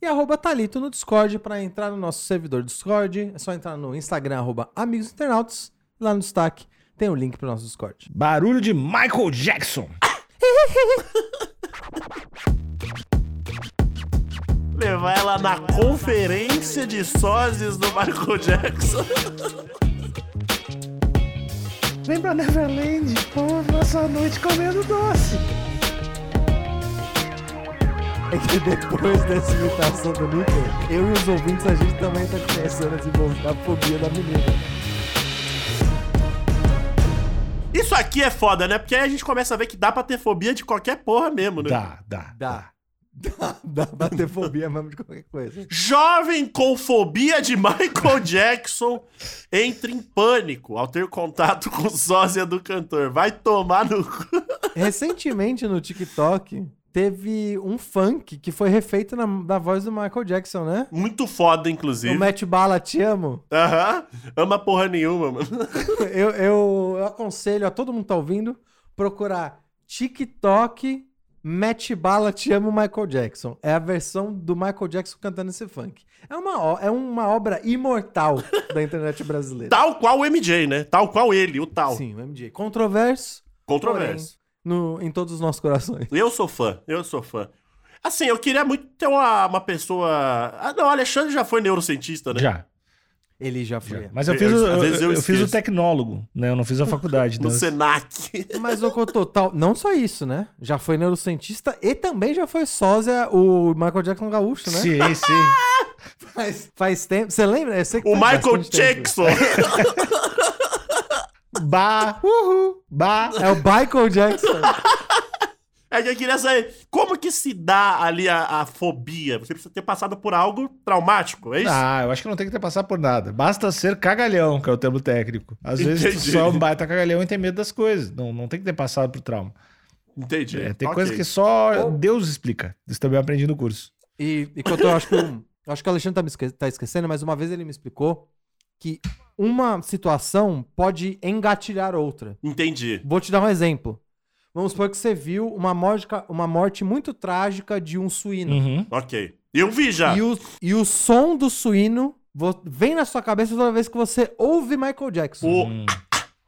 e arroba Thalito no Discord. Para entrar no nosso servidor Discord, é só entrar no Instagram, arroba Amigos Internautas. Lá no destaque tem o link para o nosso Discord. Barulho de Michael Jackson. Levar ela na conferência de sósias do Michael Jackson. Vem pra Neverland, vamos passar a noite comendo doce. É que depois dessa imitação do Nickel, eu e os ouvintes, a gente também tá começando a desenvolver a fobia da menina. Isso aqui é foda, né? Porque aí a gente começa a ver que dá pra ter fobia de qualquer porra mesmo, né? Dá, dá. Dá. Dá, dá pra ter fobia mesmo de qualquer coisa. Jovem com fobia de Michael Jackson entra em pânico ao ter contato com sósia do cantor. Vai tomar no cu. Recentemente no TikTok, teve um funk que foi refeito na, na voz do Michael Jackson, né? Muito foda, inclusive. O Matt Bala, te amo. Aham. Ama porra nenhuma, mano. Eu, eu, eu aconselho a todo mundo que tá ouvindo procurar TikTok Matt Bala, te amo Michael Jackson. É a versão do Michael Jackson cantando esse funk. É uma, é uma obra imortal da internet brasileira. Tal qual o MJ, né? Tal qual ele, o tal. Sim, o MJ. Controverso, Controverso. No, em todos os nossos corações. Eu sou fã, eu sou fã. Assim, eu queria muito ter uma, uma pessoa. Ah, não, o Alexandre já foi neurocientista, né? Já, Ele já foi. já. Mas eu Eu- fiz, eu, vezes eu eu fiz o tecnólogo, né? Eu não fiz a faculdade. No né? Senac. Mas o total, não só isso, né? Já foi neurocientista e também já foi sósia o Michael Jackson gaúcho, né? Sim, sim. Faz, faz tempo. Você lembra? Eu sei que O faz Michael. Jackson. Bah, uhul, bah. É o Michael Jackson. É que eu queria saber como que se dá ali a, a fobia? Você precisa ter passado por algo traumático, é isso? Ah, eu acho que não tem que ter passado por nada. Basta ser cagalhão, que é o termo técnico. Às vezes tu só é um baita cagalhão e tem medo das coisas. Não, não tem que ter passado por trauma. Entendi. É, tem Ok. coisa que só Deus explica. Isso também eu aprendi no curso. E, e quanto eu acho que o, eu acho que o Alexandre tá, me esque- tá esquecendo, mas uma vez ele me explicou que uma situação pode engatilhar outra. Entendi. Vou te dar um exemplo. Vamos supor que você viu uma morte, uma morte muito trágica de um suíno. Uhum. Ok. Eu vi já. E, o, e o som do suíno vem na sua cabeça toda vez que você ouve Michael Jackson. O- Hum.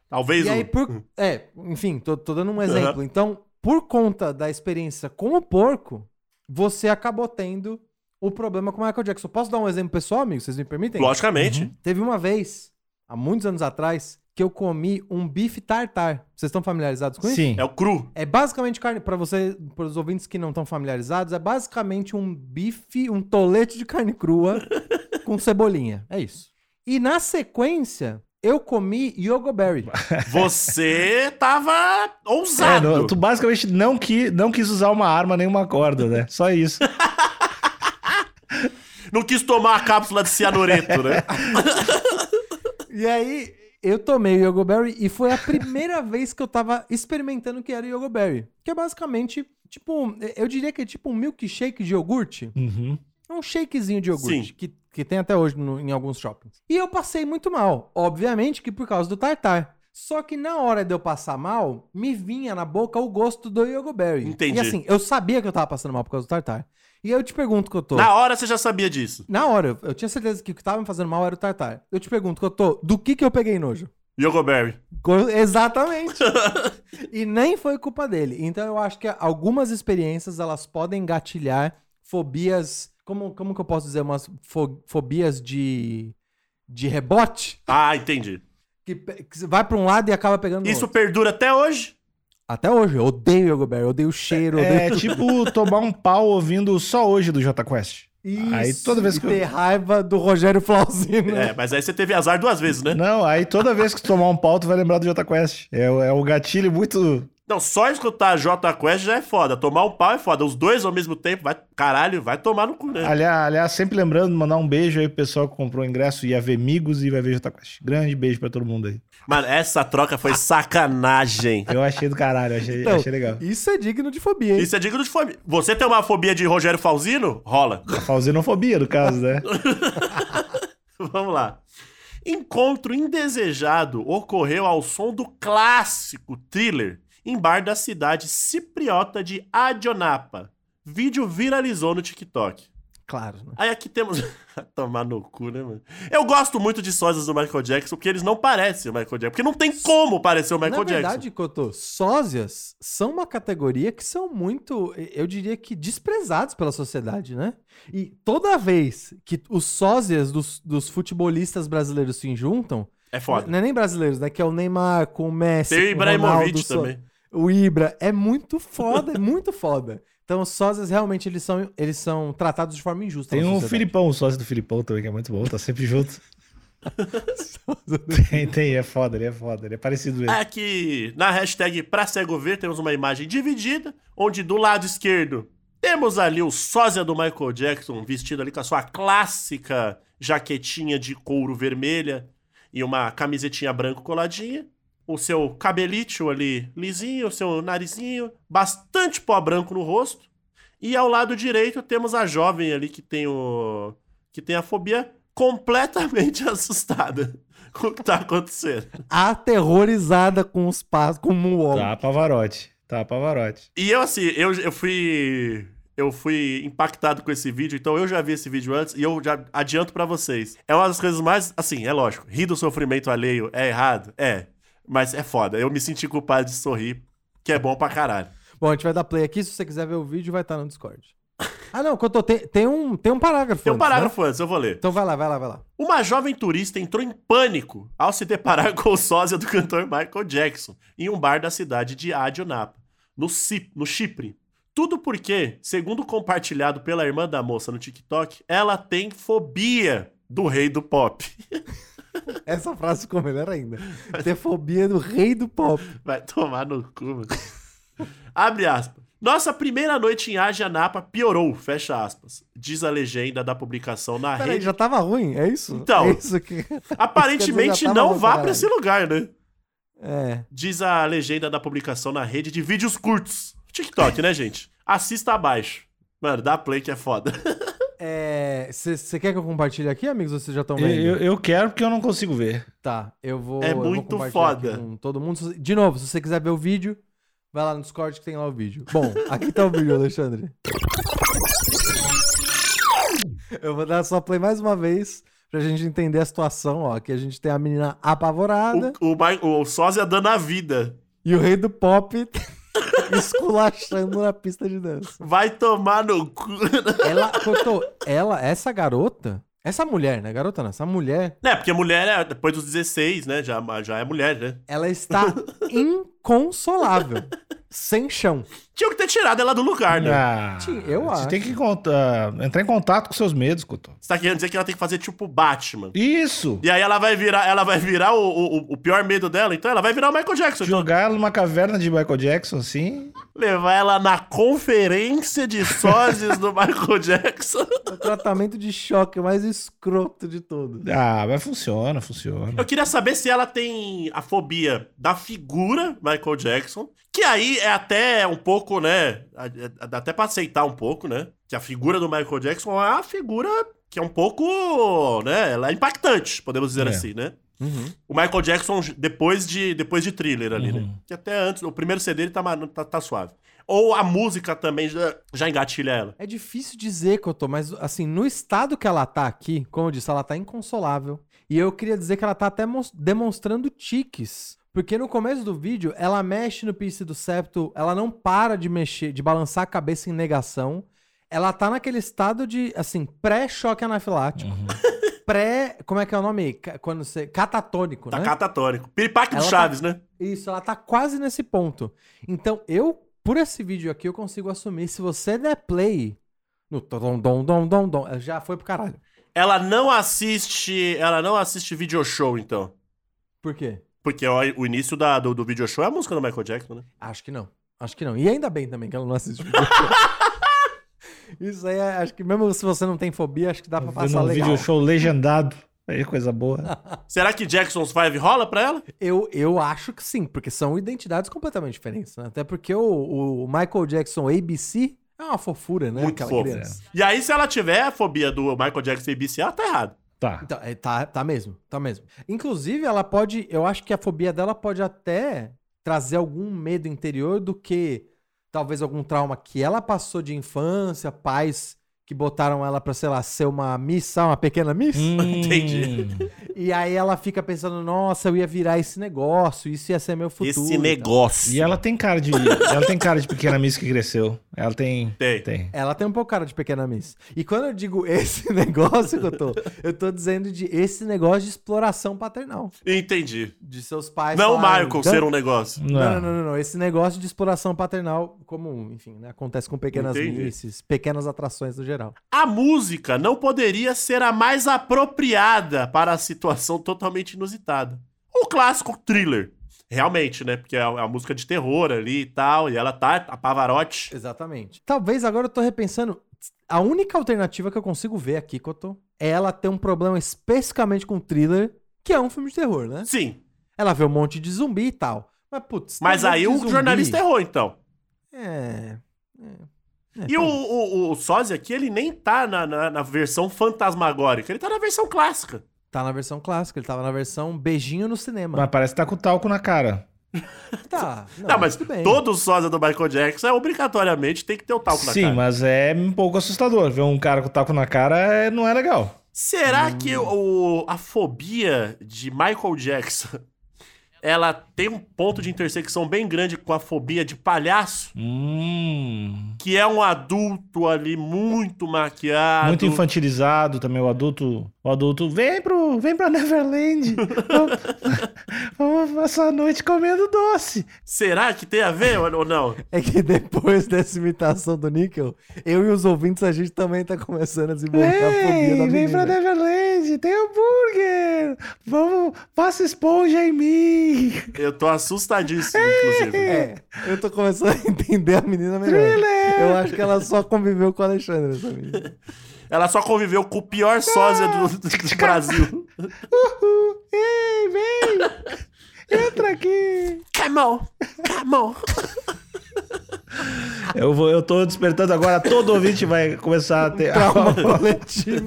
Talvez E o... aí, por. É, enfim, tô, tô dando um exemplo. Então, por conta da experiência com o porco, você acabou tendo o problema com o Michael Jackson. Posso dar um exemplo pessoal, amigo? Vocês me permitem? Logicamente. Teve uma vez, há muitos anos atrás, que eu comi um bife tartar. Vocês estão familiarizados com isso? Sim. É o cru. É basicamente carne, para você, para os ouvintes que não estão familiarizados, é basicamente um bife, um tolete de carne crua com cebolinha. É isso. E na sequência, eu comi yogoberry. Você tava É, ousado. não, tu basicamente não, qui, não quis usar uma arma nem uma corda, né? Só isso. Não quis tomar a cápsula de cianureto, né? E aí, eu tomei o yogoberry e foi a primeira vez que eu tava experimentando o que era o yogoberry. Que é basicamente, tipo, eu diria que é tipo um milkshake de iogurte. Uhum. É um shakezinho de iogurte Sim. que, que tem até hoje no- em alguns shoppings. E eu passei muito mal. Obviamente que por causa do tartar. Só que na hora de eu passar mal, me vinha na boca o gosto do yogoberry. Entendi. E assim, eu sabia que eu tava passando mal por causa do tartar. E eu te pergunto que eu tô. Na hora você já sabia disso. Na hora, eu, eu tinha certeza que o que tava me fazendo mal era o tartar. Eu te pergunto que eu tô. Do que que eu peguei nojo? Yogoberry. Co- Exatamente. e nem foi culpa dele. Então eu acho que algumas experiências elas podem gatilhar fobias. Como, como que eu posso dizer? Umas fo- fobias de. de rebote? Ah, entendi. Que, que você vai pra um lado e acaba pegando Isso outro. perdura até hoje? Até hoje, eu odeio Yogoberry, eu odeio o cheiro, eu É odeio tipo tomar um pau ouvindo só hoje do Jota Quest. Isso, Aí toda vez e que eu- ter raiva do Rogério Flauzino. É, mas aí você teve azar duas vezes, né? Não, aí toda vez que tu tomar um pau, tu vai lembrar do Jota Quest. É, o- é um gatilho muito Não, só escutar a J Quest já é foda. Tomar um pau é foda. Os dois ao mesmo tempo, vai, caralho, vai tomar no cu, né? Aliás, aliás, sempre lembrando, mandar um beijo aí pro pessoal que comprou o ingresso, ia ver Amigos e vai ver Jota Quest. Grande beijo pra todo mundo aí. Mano, essa troca foi sacanagem. Eu achei do caralho, achei, Então, achei legal. Isso é digno de fobia, hein? Isso é digno de fobia. Você tem uma fobia de Rogério Falzino? Rola. A falsinofobia, no caso, né? Vamos lá. Encontro indesejado ocorreu ao som do clássico thriller em bar da cidade cipriota de Adionapa. Vídeo viralizou no TikTok. Claro, né? Aí aqui temos. Tomar no cu, né, mano? Eu gosto muito de sósias do Michael Jackson, porque eles não parecem o Michael Jackson. Porque não tem como parecer o Michael Na Jackson. verdade, Cotô, sósias são uma categoria que são muito, eu diria que desprezados pela sociedade, né? E toda vez que os sósias dos, dos futebolistas brasileiros se juntam, É foda. não é nem brasileiros, né? Que é o Neymar com o Messi, Tem o Ronaldo, Ibrahimovic só- também. O Ibra, é muito foda, é muito foda. Então, os sósias realmente eles são, eles são tratados de forma injusta. Tem um. Filipão, o sócio do Filipão também, que é muito bom, tá sempre junto. tem, tem, é foda, ele é foda, ele é parecido mesmo. Aqui na hashtag pra cego ver temos uma imagem dividida, onde do lado esquerdo temos ali o sósia do Michael Jackson vestido ali com a sua clássica jaquetinha de couro vermelha e uma camisetinha branco coladinha. O seu cabelito ali lisinho, o seu narizinho, bastante pó branco no rosto. E ao lado direito temos a jovem ali que tem o que tem a fobia completamente assustada com o que tá acontecendo. Aterrorizada com os passos, com o Moonwalk. Tá, Pavarotti. Tá, Pavarotti. E eu, assim, eu, eu fui. Eu fui impactado com esse vídeo, então eu já vi esse vídeo antes e eu já adianto pra vocês. É uma das coisas mais. Assim, é lógico, rir do sofrimento alheio é errado? É. Mas é foda. Eu me senti culpado de sorrir, que é bom pra caralho. Bom, a gente vai dar play aqui. Se você quiser ver o vídeo, vai estar no Discord. Ah, não, Cotô, tem, tem, um, tem um parágrafo. Tem um né? parágrafo antes, eu vou ler. Então vai lá, vai lá, vai lá. Uma jovem turista entrou em pânico ao se deparar com o sósia do cantor Michael Jackson em um bar da cidade de Adionapa, no, Ci- no Chipre. Tudo porque, segundo compartilhado pela irmã da moça no TikTok, ela tem fobia do rei do pop. Essa frase ficou melhor ainda. Ter fobia do rei do pop. Vai tomar no cu, mano. Abre aspas. Nossa primeira noite em Adionapa piorou, fecha aspas. Diz a legenda da publicação na Peraí, rede. já tava ruim? É isso? Então. É isso que. Aparentemente não vá pra esse lugar, né? É. Diz a legenda da publicação na rede de vídeos curtos. TikTok, né, gente? Assista abaixo. Mano, dá play que é foda. Você quer que eu compartilhe aqui, amigos? Ou vocês já estão Eu, vendo? eu, eu quero porque eu não consigo ver. Tá, eu vou. É eu vou muito compartilhar aqui foda. Com todo mundo. De novo, se você quiser ver o vídeo, vai lá no Discord que tem lá o vídeo. Bom, aqui tá o vídeo, Alexandre. Eu vou dar só play mais uma vez pra gente entender a situação, ó. Aqui a gente tem a menina apavorada O, o, Mai- o sósia dando a vida. e o rei do pop esculachando na pista de dança. Vai tomar no cu. Ela, Cotô, ela, essa garota, essa mulher, né? Garota não, essa mulher, né, porque mulher é depois dos 16, né? Já, já é mulher, né? ela está inconsolável. Sem chão. Tinha que ter tirado ela do lugar, né? Ah, Sim, eu você acho. tem que contar, entrar em contato com seus medos, Couto. Você tá querendo dizer que ela tem que fazer tipo Batman. Isso! E aí ela vai virar, ela vai virar o, o, o pior medo dela, então ela vai virar o Michael Jackson. Então, Jogar ela numa caverna de Michael Jackson, assim. levar ela na conferência de sósias do Michael Jackson. O tratamento de choque mais escroto de todos. Ah, mas funciona, funciona. Eu queria saber se ela tem a fobia da figura Michael Jackson, que aí é até um pouco, né? Dá até pra aceitar um pouco, né? Que a figura do Michael Jackson é uma figura que é um pouco, né? Ela é impactante, podemos dizer É. assim, né? Uhum. O Michael Jackson depois de, depois de thriller ali, né? Uhum. Que até antes, o primeiro CD ele tá, tá, tá suave. Ou a música também já, já engatilha ela. É difícil dizer, Cotô, mas assim, no estado que ela tá aqui, como eu disse, ela tá inconsolável. E eu queria dizer que ela tá até demonstrando tiques. Porque no começo do vídeo, ela mexe no piercing do septo, ela não para de mexer, de balançar a cabeça em negação. Ela tá naquele estado de, assim, pré-choque anafilático. Uhum. Pré. Como é que é o nome? Quando você. Catatônico, Tá né? catatônico. Piripaque do Ela Chaves, né? Isso, ela tá quase nesse ponto. Então, eu, por esse vídeo aqui, eu consigo assumir. Se você der play no dom, dom, dom, dom, dom, já foi pro caralho. Ela não assiste. Ela não assiste video show, então. Por quê? Porque ó, o início da, do, do video show é a música do Michael Jackson, né? Acho que não. Acho que não. E ainda bem também que ela não assiste vídeo. Isso aí, é- acho que mesmo se você não tem fobia, acho que dá pra Vendo passar um legal. vídeo show legendado. Aí, coisa boa. Será que Jackson's Five rola pra ela? Eu, eu acho que sim, porque são identidades completamente diferentes, né? Até porque o, o Michael Jackson ABC é uma fofura, né? Muito Aquela fofo. criança. E aí, se ela tiver a fobia do Michael Jackson e ABC, ela tá errado. Tá. Então, é, tá, tá mesmo, tá mesmo. Inclusive, ela pode. Eu acho que a fobia dela pode até trazer algum medo interior do que talvez algum trauma que ela passou de infância, pais que botaram ela pra, sei lá, ser uma miss, uma pequena miss. Entendi. Hum. E aí ela fica pensando, nossa, eu ia virar esse negócio, isso ia ser meu futuro. Esse negócio. E ela tem cara de. ela tem cara de pequena miss que cresceu. Ela tem. Tem. Tem. Ela tem um pouco cara de pequena miss. E quando eu digo esse negócio que eu tô, eu tô dizendo de esse negócio de exploração paternal. Entendi. De seus pais. Não o Michael "Dan- ser um negócio. Não, não, não, não, não. Esse negócio de exploração paternal, como, enfim, né, acontece com pequenas Entendi. misses, pequenas atrações no geral. A música não poderia ser a mais apropriada para a situação totalmente inusitada. O clássico thriller. Realmente, né? Porque é a, a música de terror ali e tal, e ela tá a Pavarotti. Exatamente. Talvez agora eu tô repensando. A única alternativa que eu consigo ver aqui, Cotô, é ela ter um problema especificamente com thriller, que é um filme de terror, né? Sim. Ela vê um monte de zumbi e tal. Mas, putz. Mas um aí o zumbi. jornalista errou, então. É. é, é, E o, o, o Sozzi aqui, ele nem tá na, na, na versão fantasmagórica, ele tá na versão clássica. Tá na versão clássica, ele tava na versão beijinho no cinema. Mas parece que tá com talco na cara. Tá. Não, mas tudo bem. todo sósia do Michael Jackson é obrigatoriamente tem que ter o talco na Sim, cara. mas é um pouco assustador. Ver um cara com talco na cara é- não é legal. Será Hum. que o, a fobia de Michael Jackson ela tem um ponto de intersecção bem grande com a fobia de palhaço? Hum. Que é um adulto ali muito maquiado. Muito infantilizado também o adulto. O adulto vem pro, vem pra Neverland. Vamos- Vamos passar a noite comendo doce. Será que tem a ver ou não? É que depois dessa imitação do Nickel, eu e os ouvintes, a gente também tá começando a desenvolver a fobia da Vem, vem pra menina. Neverland, tem hambúrguer. Vamos, passa esponja em mim. Eu tô assustadíssimo, inclusive. É, eu tô começando a entender a menina melhor. Thriller. Eu acho que ela só conviveu com o Alexandre, essa menina. Ela só conviveu com o pior sósia do, do- do Brasil. Uhul. Ei, vem. Entra aqui. Come on, come on. Eu, vou, eu tô despertando agora, todo ouvinte vai começar a ter. Trauma coletivo.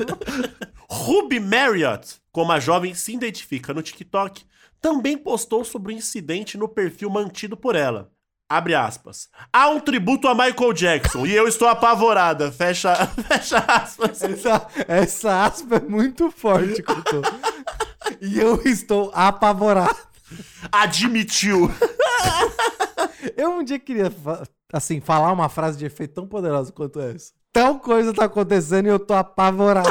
Ruby Marriott, como a jovem se identifica no TikTok, também postou sobre o incidente no perfil mantido por ela. Abre aspas. Há um tributo a Michael Jackson e eu estou apavorada. Fecha, fecha aspas. Essa, essa aspa é muito forte, Couto. E eu estou apavorado. Admitiu. Eu um dia queria, assim, falar uma frase de efeito tão poderosa quanto essa. Tal coisa tá acontecendo e eu tô apavorado.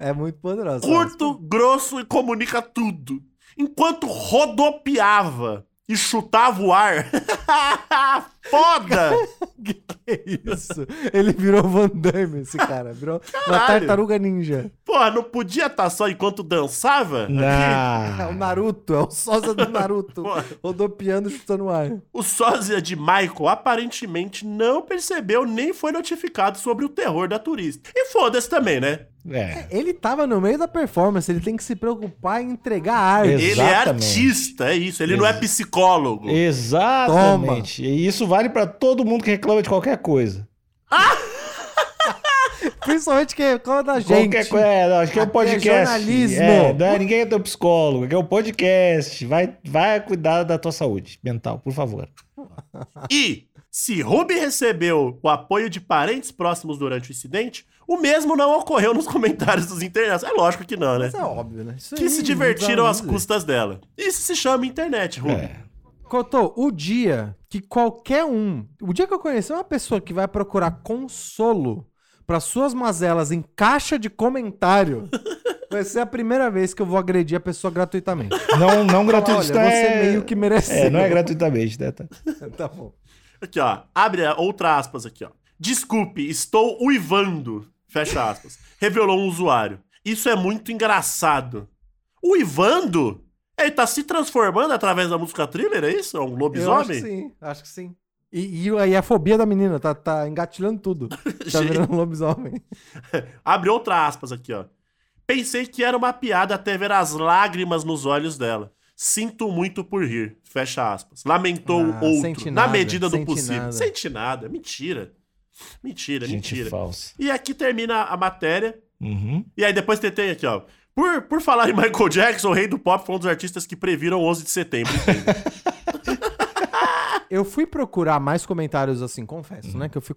É muito poderosa. Curto, grosso e comunica tudo. Enquanto rodopiava e chutava o ar. Foda! Que que é isso? Ele virou Van Damme, esse cara. Virou uma Caralho. tartaruga ninja. Porra, não podia estar só enquanto dançava? É o Não. Naruto, é o sósia do Naruto. Porra. rodopiando e chutando o ar. O sósia de Michael aparentemente não percebeu nem foi notificado sobre o terror da turista. E foda-se também, né? É. Ele tava no meio da performance, ele tem que se preocupar em entregar arte. Exato. Ele é Exatamente. artista, é isso. Ele não é psicólogo. Exatamente. E isso vale pra todo mundo que reclama de qualquer coisa. Principalmente que é quando da gente. Qualquer coisa. É, não, acho que é um é podcast. jornalismo. É, não é, ninguém é teu psicólogo, aqui é um podcast. Vai, vai cuidar da tua saúde mental, por favor. E, se Ruby recebeu o apoio de parentes próximos durante o incidente, o mesmo não ocorreu nos comentários dos internautas. É lógico que não, né? Mas é óbvio, né? Isso Que aí se divertiram às custas dela. Isso se chama internet, Ruby. É. Cotô, o dia que qualquer um. O dia que eu conhecer uma pessoa que vai procurar consolo para suas mazelas em caixa de comentário, vai ser a primeira vez que eu vou agredir a pessoa gratuitamente. Não, não gratuito. Olha, você é... meio que mereceu. É, não é gratuitamente, né? Tá. tá bom. Aqui, ó. Abre a- outra aspas aqui, ó. Desculpe, estou uivando. Fecha aspas. Revelou um usuário. Isso é muito engraçado. Uivando? Ele tá se transformando através da música thriller, é isso? É um Eu acho que lobisomem? sim, acho que sim. E, e aí a fobia da menina, tá, tá engatilhando tudo. Tá virando um lobisomem. Abre outra aspas aqui, ó. Pensei que era uma piada até ver as lágrimas nos olhos dela. Sinto muito por rir. Fecha aspas. Lamentou Ah, outro. sente na nada, medida do sente possível. nada. Sente nada. Mentira. Mentira, Gente mentira. falsa. E aqui termina a matéria. Uhum. E aí depois tem tem aqui, ó. Por, por falar em Michael Jackson, o rei do pop foi um dos artistas que previram o 11 de setembro. Eu fui procurar mais comentários assim, confesso, né? Que eu fui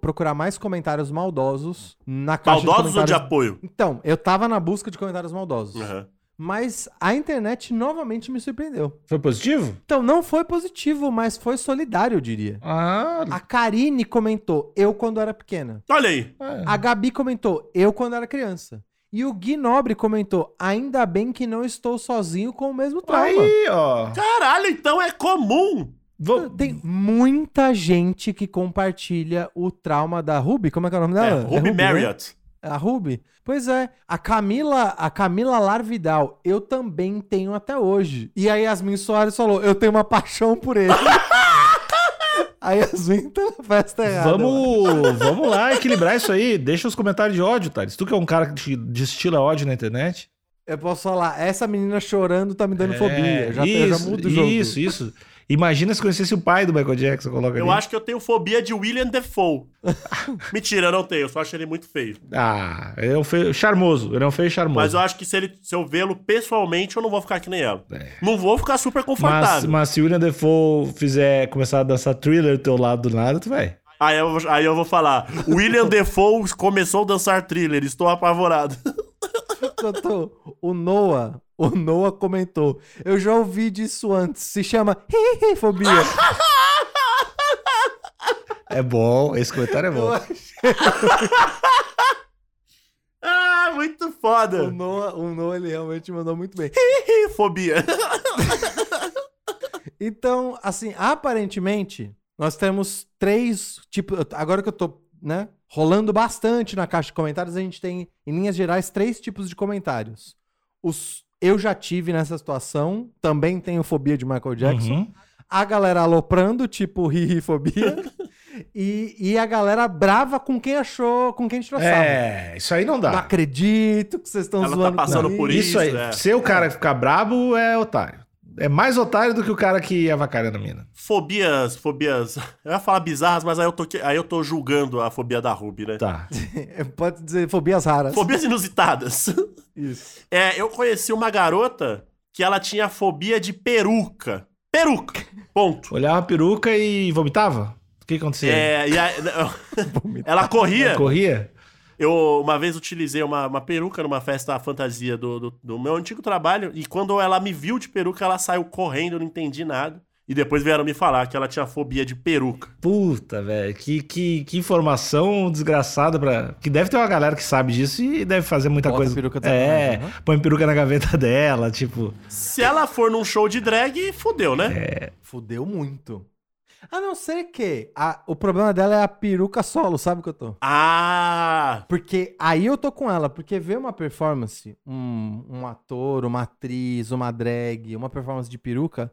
procurar mais comentários maldosos na caixa Maldosos de ou de apoio? Então, eu tava na busca de comentários maldosos. Aham. Mas a internet novamente me surpreendeu. Foi positivo? Então, não foi positivo, mas foi solidário, eu diria. Ah, A Karine comentou, eu quando era pequena. Olha aí. é. A Gabi comentou, eu quando era criança. E o Gui Nobre comentou, ainda bem que não estou sozinho com o mesmo trauma. Aí, ó. Caralho, então é comum. Vou- Tem muita gente que compartilha o trauma da Ruby. Como é que é o nome É, dela? Ruby né? Marriott. A Ruby? Pois é. A Camila, a Camila Larvidal, eu também tenho até hoje. E a Yasmin Soares falou, eu tenho uma paixão por ele. a Yasmin tá na festa errada. Vamos, vamos lá equilibrar isso aí. Deixa os comentários de ódio, Thales. Tu que é um cara que destila ódio na internet. Eu posso falar, essa menina chorando tá me dando É, fobia. Já, eu já isso, mudo o jogo. Isso, isso. Imagina se conhecesse o pai do Michael Jackson, coloca Eu ali. acho que eu tenho fobia de William Defoe. Mentira, eu não tenho. Eu só acho ele muito feio. Ah, ele é um feio charmoso. Ele é um feio charmoso. Mas eu acho que se, ele, se eu vê-lo pessoalmente, eu não vou ficar que nem ela. É. Não vou ficar super Mas, confortável. mas se o William Defoe fizer começar a dançar thriller do teu lado do nada, tu vai. Aí, eu, vou- aí eu vou falar: William Defoe começou a dançar thriller, estou apavorado. Eu tô- O Noah, o Noah comentou. Eu já ouvi disso antes. Se chama fobia. É bom, esse comentário é bom. ah, muito O foda. Noah, o Noah, ele realmente mandou muito bem. Fobia. Então, assim, aparentemente, nós temos três tipos. Agora que eu tô, né, rolando bastante na caixa de comentários, a gente tem, em linhas gerais, três tipos de comentários. Os eu já tive nessa situação, também tenho fobia de Michael Jackson. Uhum. A galera aloprando, tipo ri-ri-fobia. e, e a galera brava com quem achou, com quem tirou. É, isso aí não dá. Não acredito que vocês estão Ela tá zoando passando comigo. por Isso aí. é. Se o cara ficar brabo, é otário. É mais otário do que o cara que avacalha na mina. Fobias, fobias. Eu ia falar bizarras, mas aí eu tô, aí eu tô julgando a fobia da Ruby, né? Tá. Pode dizer fobias raras. Fobias inusitadas. Isso. É, eu conheci uma garota que ela tinha fobia de peruca. Peruca. Ponto. Olhava a peruca e vomitava? O que acontecia? É, e aí, ela corria. Corria? Eu uma vez utilizei uma, uma peruca numa festa fantasia do, do, do meu antigo trabalho e quando ela me viu de peruca, ela saiu correndo, eu não entendi nada. E depois vieram me falar que ela tinha fobia de peruca. Puta, velho. Que, que, que informação desgraçada pra. Que deve ter uma galera que sabe disso e deve fazer muita Bota coisa. peruca de é, né? põe peruca na gaveta dela, tipo. Se ela for num show de drag, fudeu, né? É. Fudeu muito. A não ser que a- o problema dela é a peruca solo, sabe o que eu tô? Ah! Porque aí eu tô com ela, porque ver uma performance, um, um ator, uma atriz, uma drag, uma performance de peruca,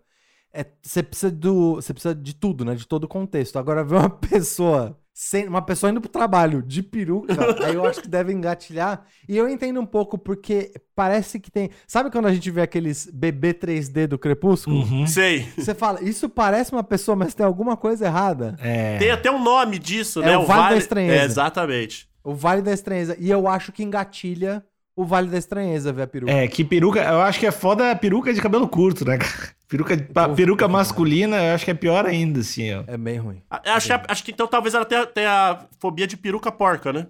é- você precisa do, você precisa de tudo, né? De todo o contexto. Agora ver uma pessoa, sem, uma pessoa indo pro trabalho de peruca, aí eu acho que deve engatilhar. E eu entendo um pouco porque parece que tem, sabe quando a gente vê aqueles bebê 3D do Crepúsculo? Uhum. Sei. Você fala, isso parece uma pessoa, mas tem alguma coisa errada. É. Tem até um nome disso, É né? o Vale da Estranheza. É, exatamente. O Vale da Estranheza. E eu acho que engatilha o Vale da Estranheza ver a peruca. É, que peruca. Eu acho que é foda a peruca de cabelo curto, né, cara? Peruca, pa- peruca masculina, eu acho que é pior ainda, assim, ó. É bem ruim. A- Acho que, acho que então talvez ela tenha, tenha fobia de peruca porca, né?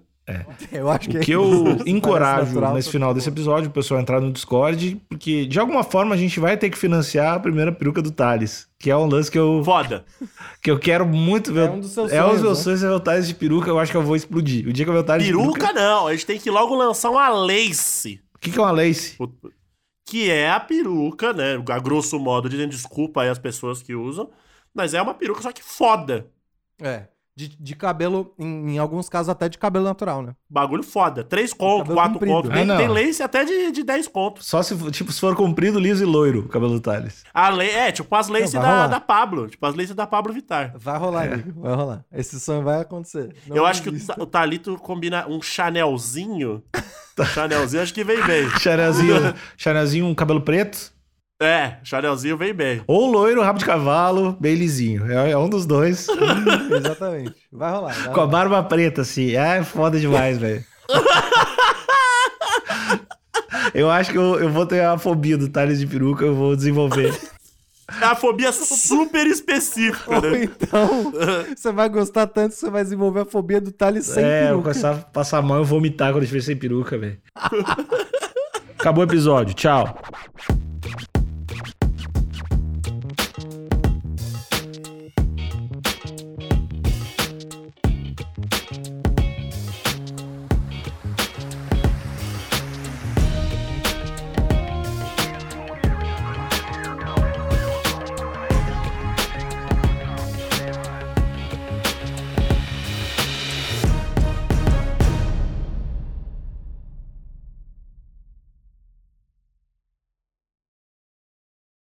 Eu acho que O que eu Parece encorajo natural, nesse final desse episódio, o pessoal entrar no Discord, porque de alguma forma a gente vai ter que financiar a primeira peruca do Thales. Que é um lance que eu, Foda. que eu quero muito ver. É um dos seus É um dos sonhos, meus né? sonhos é ver o Thales de peruca, eu acho que eu vou explodir. O dia que eu ver o Thales de Peruca peruca. não, a gente tem que logo lançar uma lace. O que, que é uma lace? Que é a peruca, né? A grosso modo, dizendo desculpa aí as pessoas que usam. Mas é uma peruca, só que foda. É. de, de cabelo, em, em alguns casos até de cabelo natural, né? Bagulho foda. 3 conto, Cabelo 4 comprido. conto. Ah, Tem, não. tem lace até de, de 10 conto. Só se, for- tipo, se for comprido, liso e loiro o cabelo do Thales. A lei, é, tipo as lace Não, vai da, rolar. da Pablo. Tipo as lace da Pablo Vittar. Vai rolar, amigo, vai rolar. Esse sonho vai acontecer. Não eu acho que o, o Thalito combina um Chanelzinho. Chanelzinho acho que vem bem. Chanelzinho, Chanelzinho, um cabelo preto. É, Chanelzinho vem bem. Ou loiro, rabo de cavalo, bem lisinho. É, é um dos dois. Exatamente. Vai rolar. Vai Com a rolar. barba preta, assim. Ah, é foda demais, velho. Eu acho que eu, eu vou ter a fobia do Thales de peruca, eu vou desenvolver. É a fobia super específica, Ou né? então, você vai gostar tanto que você vai desenvolver a fobia do Thales sem é, eu vou peruca. começar a passar a mão e vomitar quando eu estiver sem peruca, velho. Acabou o episódio. Tchau.